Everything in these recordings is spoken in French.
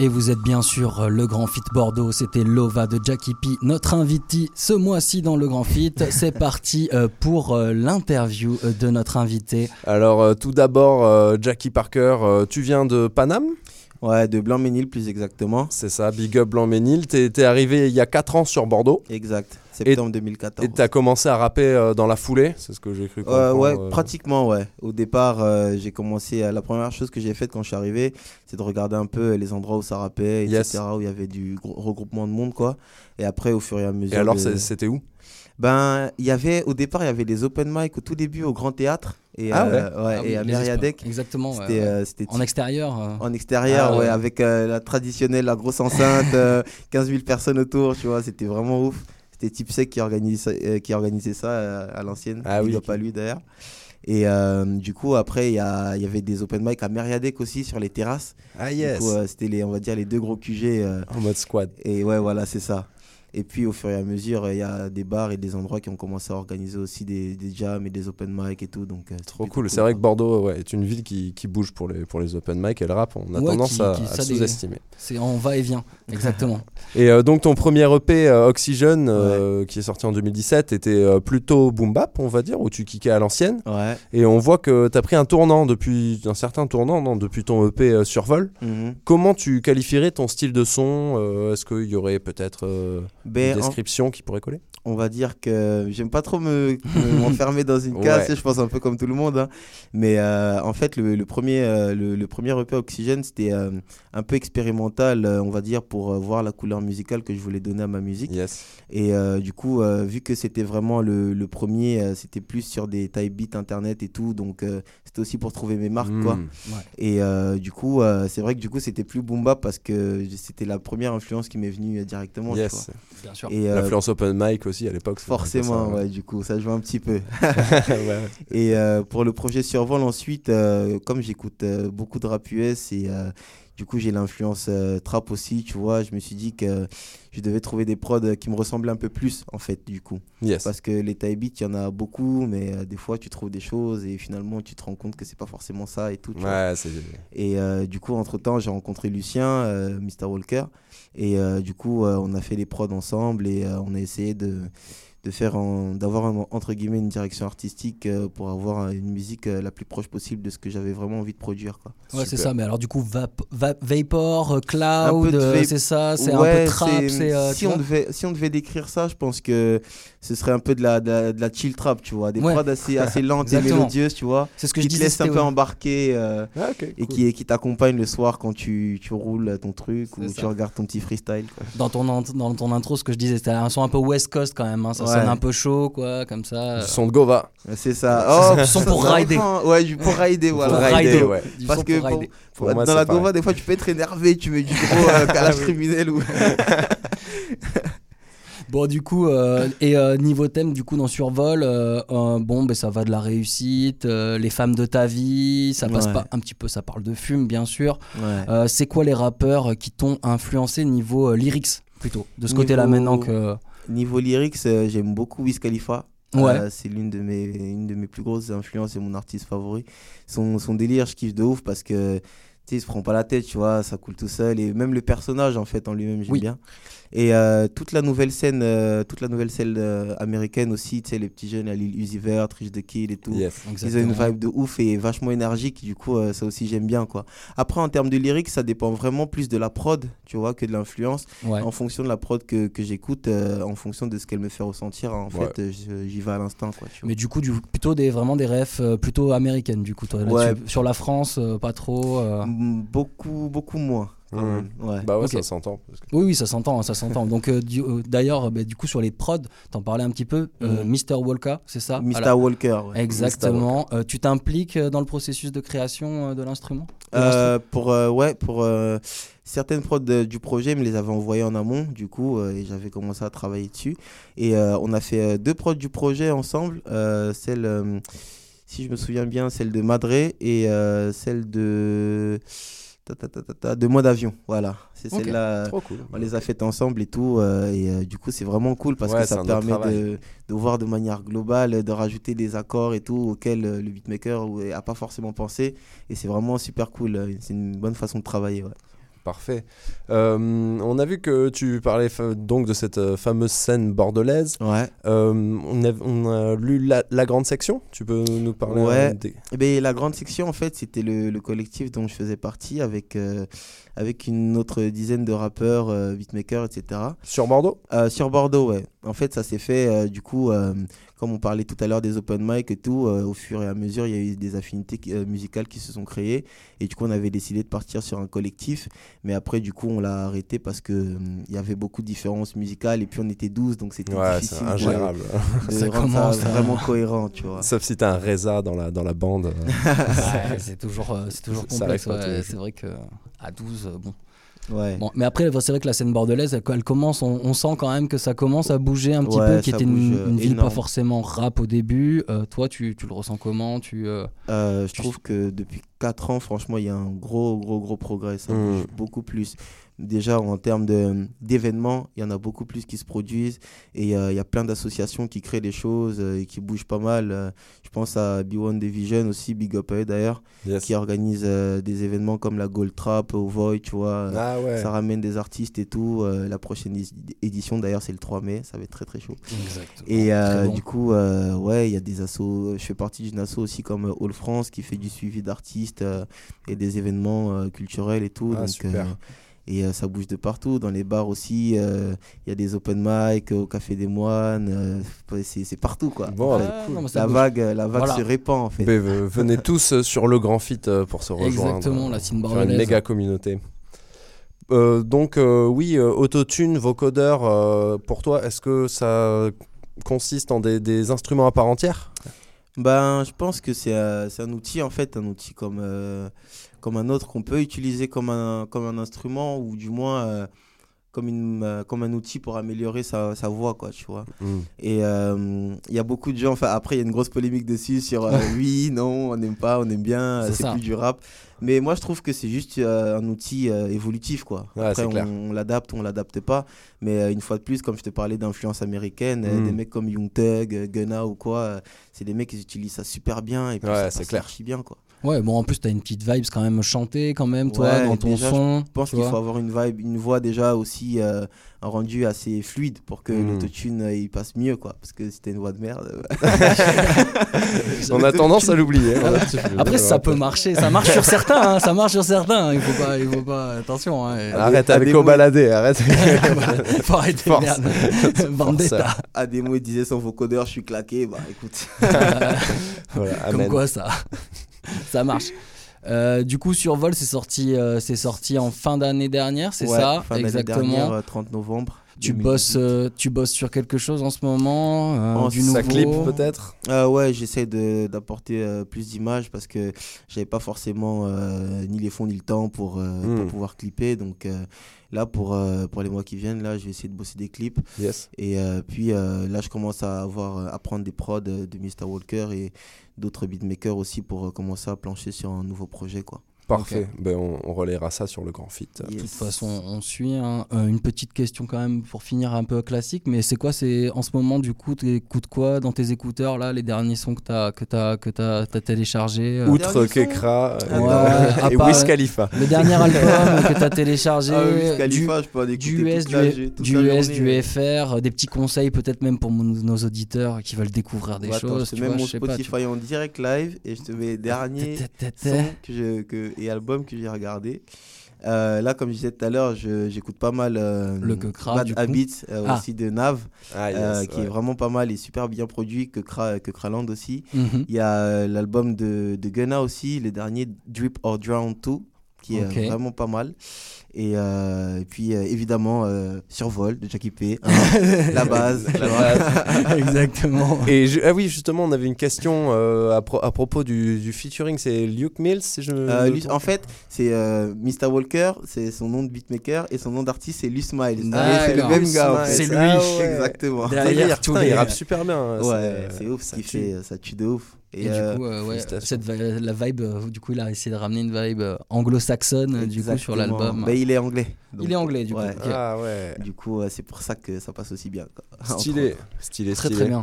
Et vous êtes bien sûr euh, le Grand Fit Bordeaux, c'était Lova de Jackie P, notre invité ce mois-ci dans le Grand Fit. C'est parti euh, pour euh, l'interview de notre invité. Alors tout d'abord, Jackie Parker, tu viens de Paname? Ouais, de Blanc-Ménil plus exactement. C'est ça, Big Up Blanc-Ménil. T'es es arrivé il y a 4 ans sur Bordeaux. Exact, septembre 2014. Et t'as commencé à rapper euh, dans la foulée, c'est ce que j'ai cru comprendre. ouais, euh. pratiquement, ouais. Au départ, euh, j'ai commencé. la première chose que j'ai faite quand je suis arrivé, c'est de regarder un peu les endroits où ça rappait, etc., où il y avait du regroupement de monde, quoi. Et après, au fur et à mesure. Et alors, c'était où? Ben, il y avait au départ, il y avait les open mic au tout début au Grand Théâtre et, ah ouais. et ah à Mériadec. Exactement. C'était en extérieur. En extérieur, ah ouais, avec la traditionnelle, la grosse enceinte, 15 000 personnes autour, tu vois, c'était vraiment ouf. C'était Tipsec qui organisait, euh, qui organisait ça à l'ancienne. Ah oui. pas lui d'ailleurs. Et euh, du coup, après, il y, y, avait des open mic à Mériadec aussi sur les terrasses. Ah yes. c'était les, on va dire, les deux gros QG. en mode squad. Et ouais, voilà, c'est ça. Et puis au fur et à mesure, il y a des bars et des endroits qui ont commencé à organiser aussi des, des jams et des open mic et tout. Donc, euh, Trop cool. C'est vrai que Bordeaux ouais, est une ville qui, qui, bouge pour les, pour les open mic et le rap. On a tendance à, sous-estimer. C'est en va-et-vient, exactement. et euh, donc ton premier EP euh, Oxygen, qui est sorti en 2017, était plutôt boom bap, on va dire, où tu kickais à l'ancienne. Ouais. Et on voit que tu as pris un tournant depuis, un certain tournant non, depuis ton EP Survol. Mhm. Comment tu qualifierais ton style de son Est-ce qu'il y aurait peut-être ben, une description qui pourrait coller On va dire que j'aime pas trop me m'enfermer dans une case, je pense un peu comme tout le monde. Hein. Mais euh, en fait, le, premier, euh, le, premier EP Oxygène, c'était euh, un peu expérimental, on va dire, pour voir la couleur musicale que je voulais donner à ma musique. Yes. Et du coup, vu que c'était vraiment le, premier, c'était plus sur des type beats internet et tout, donc c'était aussi pour trouver mes marques, quoi. Hmm. Et du coup, c'est vrai que du coup, c'était plus boom bap parce que c'était la première influence qui m'est venue directement. Yes. Bien sûr. Et, L'influence open mic aussi à l'époque. Forcément, ouais, du coup, ça joue un petit peu. Et pour le projet Survol, ensuite, euh, comme j'écoute euh, beaucoup de rap US et euh, du coup j'ai l'influence trap aussi, tu vois, je me suis dit que je devais trouver des prods qui me ressemblent un peu plus, en fait, du coup. Yes. Parce que les type beats, il y en a beaucoup, mais des fois tu trouves des choses et finalement tu te rends compte que c'est pas forcément ça et tout. ouais, c'est Et du coup, entre-temps, j'ai rencontré Lucien, Mr. Walker, et du coup, on a fait les prods ensemble et on a essayé de de faire d'avoir entre guillemets une direction artistique euh, pour avoir une musique euh, la plus proche possible de ce que j'avais vraiment envie de produire quoi. Ouais, c'est ça mais alors du coup Vapor, euh, Cloud, c'est ça, c'est un peu trap, si on devait si on devait décrire ça, je pense que ce serait un peu de la de la, chill trap, tu vois, des prods assez assez lentes et mélodieuses, tu vois. C'est ce que qui je te laisse un peu embarquer ah, et qui qui t'accompagne le soir quand tu, tu roules ton truc ou tu regardes ton petit freestyle quoi. Dans ton dans ton intro ce que je disais c'était un son un peu West Coast quand même hein, ça sonne un peu chaud, quoi, comme ça. son de Gova. C'est ça. Oh, son pour rider. Ouais, pour rider, voilà. Pour rider, ouais. Parce que dans la Gova, des fois, tu peux être énervé, tu mets du gros euh, calage criminel ou. Bon, du coup, euh, et euh, niveau thème, du coup, dans Survol, bon, ben, ça va de la réussite, les femmes de ta vie, ça passe pas un petit peu, ça parle de fume, bien sûr. c'est quoi les rappeurs qui t'ont influencé niveau lyrics, plutôt, de ce côté-là maintenant que. Niveau lyrics, euh, j'aime beaucoup Wiz Khalifa. Euh, c'est l'une de mes une de mes plus grosses influences et mon artiste favori. Son, son délire, je kiffe de ouf parce que tu sais, il se prend pas la tête, tu vois, ça coule tout seul et même le personnage en fait en lui-même, j'aime bien. Et euh, toute la nouvelle scène, euh, toute la nouvelle scène euh, américaine aussi, tu sais, les petits jeunes à l'île Uzi Vert, Rich the Kid et tout. ils ont une vibe de ouf et vachement énergique. Du coup, ça aussi, j'aime bien, quoi. Après, en termes de lyrique, ça dépend vraiment plus de la prod, tu vois, que de l'influence. En fonction de la prod que, que j'écoute, en fonction de ce qu'elle me fait ressentir, en fait, j'y vais à l'instant, quoi. Mais du coup, du, plutôt des, vraiment des refs plutôt américaines, du coup, toi, sur la France, pas trop. Beaucoup, beaucoup moins. Ouais. Bah ouais, ça s'entend. Oui, oui, ça s'entend, ça s'entend. Donc euh, euh, d'ailleurs, bah, du coup sur les prods, t'en parlais un petit peu. Euh. Mr Walker, c'est ça? Mr Walker. Exactement. tu t'impliques dans le processus de création de l'instrument? Pour ouais, pour certaines prods du projet, me les avait envoyées en amont, du coup, et j'avais commencé à travailler dessus. Et on a fait deux prods du projet ensemble. celle, si je me souviens bien, celle de Madré et celle de de mode d'avion, voilà. C'est celle-là. On les a faites ensemble et tout. Euh, et euh, du coup, c'est vraiment cool parce que ça permet de, de, voir de manière globale, de rajouter des accords et tout auxquels euh, le beatmaker n'a pas forcément pensé. Et c'est vraiment super cool. C'est une bonne façon de travailler. Parfait. Euh, on a vu que tu parlais donc de cette euh, fameuse scène bordelaise. Ouais. Euh, on, a, on, a, lu la, grande section. Tu peux nous parler Ouais. Des... Eh ben, la grande section, en fait, c'était le, le, collectif dont je faisais partie avec, avec une autre dizaine de rappeurs, beatmakers, etc. Sur Bordeaux? Sur Bordeaux, ouais. En fait, ça s'est fait du coup comme on parlait tout à l'heure des open mic et tout, euh, au fur et à mesure, il y a eu des affinités euh, musicales qui se sont créées. Et du coup, on avait décidé de partir sur un collectif. Mais après, du coup, on l'a arrêté parce qu'il il y avait beaucoup de différences musicales. Et puis, on était 12, donc c'était ouais, difficile ingérable. de, ça rendre ça, vraiment cohérent. Tu vois. Sauf si tu as un Reza dans la, dans la bande. c'est toujours, c'est toujours complexe. C'est vrai qu'à 12, bon. Ouais. Bon, mais après, c'est vrai que la scène bordelaise, elle, elle commence, on, sent quand même que ça commence à bouger un petit peu, qui était une, euh, ville pas forcément rap au début. Euh, toi, tu, tu, le ressens comment? Tu, euh, Je trouve que depuis 4 ans, franchement, il y a un gros, gros, gros progrès. Ça bouge hmm. beaucoup plus déjà en termes d'événements, il y en a beaucoup plus qui se produisent et euh, il y a plein d'associations qui créent des choses euh, et qui bougent pas mal. Euh, je pense à B1 Division aussi, Big Up d'ailleurs, qui organise des événements comme la Gold Trap au Void, tu vois. Ah ça ramène des artistes et tout. la prochaine édition d'ailleurs, c'est le 3 mai, ça va être très très chaud. Et du coup, ouais, il y a des assos. Je fais partie d'une asso aussi comme All France qui fait du suivi d'artistes et des événements culturels et tout. Ah, donc, super. Et euh, ça bouge de partout. Dans les bars aussi, euh, il y a des open mic au Café des Moines. Euh, c'est partout, quoi. Bon, la, vague, la vague se répand, en fait. venez tous sur le Grand Fit pour se rejoindre. Exactement, la scène une méga communauté. donc oui, autotune, vocodeur, pour toi, est-ce que ça consiste en des, des instruments à part entière? Ben, je pense que c'est un outil, en fait, un outil comme comme un autre qu'on peut utiliser comme un, comme un instrument ou du moins euh, comme, une, euh, comme un outil pour améliorer sa, sa voix, quoi, tu vois. Mm. Et euh, il y a beaucoup de gens, enfin, après, il y a une grosse polémique dessus sur oui, non, on n'aime pas, on aime bien, c'est plus du rap. Mais moi, je trouve que c'est juste un outil évolutif, quoi. après, on, l'adapte, on l'adapte pas. Mais une fois de plus, comme je te parlais d'influence américaine, mm. des mecs comme Young Thug, Gunna ou quoi, c'est des mecs qui utilisent ça super bien et puis ça passe archi bien, quoi. Ouais, bon, en plus, t'as une petite vibe quand même chantée, quand même, toi, dans ton son. Je pense qu'il faut avoir une vibe, une voix déjà aussi euh, un rendu assez fluide pour que hmm. l'autotune euh, il passe mieux, quoi. Parce que si t'as une voix de merde. Euh, On a tendance à l'oublier. Hein. Après, ça peut marcher. Ça marche sur certains, hein, ça marche sur certains. Il faut pas, il faut pas. Attention. Hein. Arrête avec au baladé, arrête. faut arrêter, merde. Vendetta. À des mots, il disait sans vocodeur, je suis claqué. Bah écoute. voilà, Comme quoi ça. ça marche. Euh, du coup, Survol, c'est sorti, euh, c'est sorti en fin d'année dernière, c'est ça fin Exactement. Dernière, 30 euh, novembre. Tu bosses, tu bosses sur quelque chose en ce moment en Du nouveau clip peut-être? Ouais, j'essaie d'apporter plus d'images parce que j'avais pas forcément ni les fonds ni le temps pour, pour hmm. pouvoir clipper. Donc là, pour, pour les mois qui viennent, là, je vais essayer de bosser des clips. Yes. Et puis là, je commence à, avoir, à prendre des prods de Mr. Walker et d'autres beatmakers aussi pour euh, commencer à plancher sur un nouveau projet. quoi. Parfait, ben, on, on, relaiera ça sur le grand fit. De toute façon, on suit. Hein. Euh, une petite question quand même pour finir un peu classique, mais c'est quoi c'est en ce moment du coup, tu écoutes quoi dans tes écouteurs là, les derniers sons que tu as, que as, que as, as téléchargés euh? Outre Kekra et Wiz Khalifa. Le dernier album que tu as téléchargé, ah, du, du US, du, du, US, du FR, des petits conseils peut-être même pour nos auditeurs qui veulent découvrir des choses. C'est même mon Spotify en direct live et je te mets les derniers sons que je. Que et albums que j'ai regardé. Euh, là, comme je disais tout à l'heure, j'écoute pas mal euh, le Bad Habits euh, ah. aussi de Nav, ah, qui est vraiment pas mal et super bien produit, que, que Kraland aussi. Mhm. Il y a l'album de, de Gunna aussi, le dernier Drip or Drown 2, qui est vraiment pas mal. Et, euh, puis euh, évidemment, euh, Survol de Jackie P. Hein, la base. la base. Exactement. Et ah oui, justement, on avait une question à, à, propos du, du featuring. C'est Luke Mills je... En fait, c'est Mr. Walker, c'est son nom de beatmaker, et son nom d'artiste, c'est Luce Miles. c'est le même gars. C'est lui. Ah Exactement. Derrière, il rappe super bien. Hein, ouais, c'est ouf ce qu'il fait. Ça tue de ouf. Et, du coup, ouais, cette, la vibe, du coup, il a essayé de ramener une vibe anglo-saxonne du coup sur l'album. Bah, il est anglais. il est anglais du coup. Ah ouais. Du coup, c'est pour ça que ça passe aussi bien. Stylé, stylé, très très bien.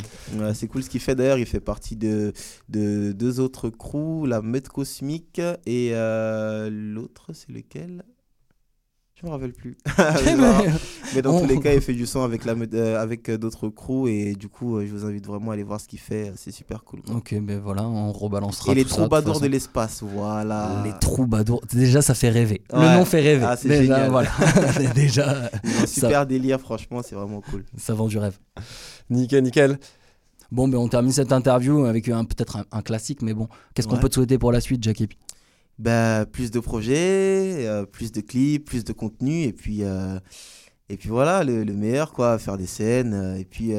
c'est cool ce qu'il fait d'ailleurs. Il fait partie de, de deux autres crews, la Meute Cosmique et euh, l'autre, c'est lequel? Je me rappelle plus. Mais, mais dans tous les cas, il fait du son avec, la, euh, avec euh, d'autres crews et du coup, euh, je vous invite vraiment à aller voir ce qu'il fait. C'est super cool. quoi. Ok, ben voilà, on rebalancera Et les tout ça, de toute troubadours de l'espace, voilà. Les troubadours. Déjà, ça fait rêver. Le nom fait rêver. Ah, c'est Déjà, génial. voilà. Déjà, un super délire, franchement, c'est vraiment cool. ça vend du rêve. Nickel, nickel. Bon, ben on termine cette interview avec un peut-être un, un classique, mais bon, qu'est-ce qu'on peut te souhaiter pour la suite, Jackie Bah, plus de projets, euh, plus de clips, plus de contenu, et puis, euh, et puis voilà, le, le meilleur, quoi, faire des scènes, euh, et puis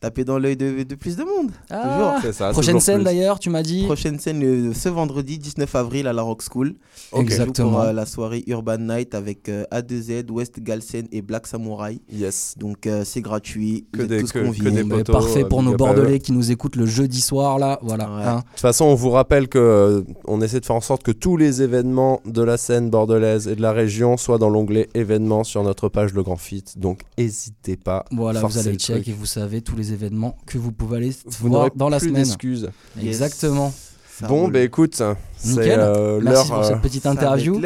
taper dans l'œil de, de plus de monde. Ah, ça. Prochaine toujours scène d'ailleurs, tu m'as dit. Prochaine scène ce vendredi 19 avril à la Rock School. Exactement. Pour euh, la soirée Urban Night avec euh, A2Z, West Galsen et Black Samurai. Yes. Donc euh, c'est gratuit, Que des- tous que- que des Bon, ben, parfait euh, pour big nos eux. Bordelais qui nous écoutent le jeudi soir là, voilà. Ouais. hein. De toute façon, on vous rappelle que euh, on essaie de faire en sorte que tous les événements de la scène bordelaise et de la région soient dans l'onglet événements sur notre page Le Grand Fit. Donc, n'hésitez pas. Voilà, vous allez le check et vous savez tous les événements que vous pouvez aller Vous voir dans la plus semaine. d'excuses. Exactement. Ça Bon, roule. bah écoute, c'est Nickel. euh, Merci l'heure. pour cette euh, petite interview.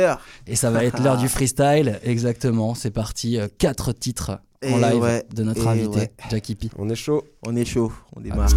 Et ça va être l'heure du freestyle. Exactement, c'est parti. Euh, Quatre titres en live ouais, de notre invité, ouais. Jackie P. on est chaud. On est chaud, on démarre.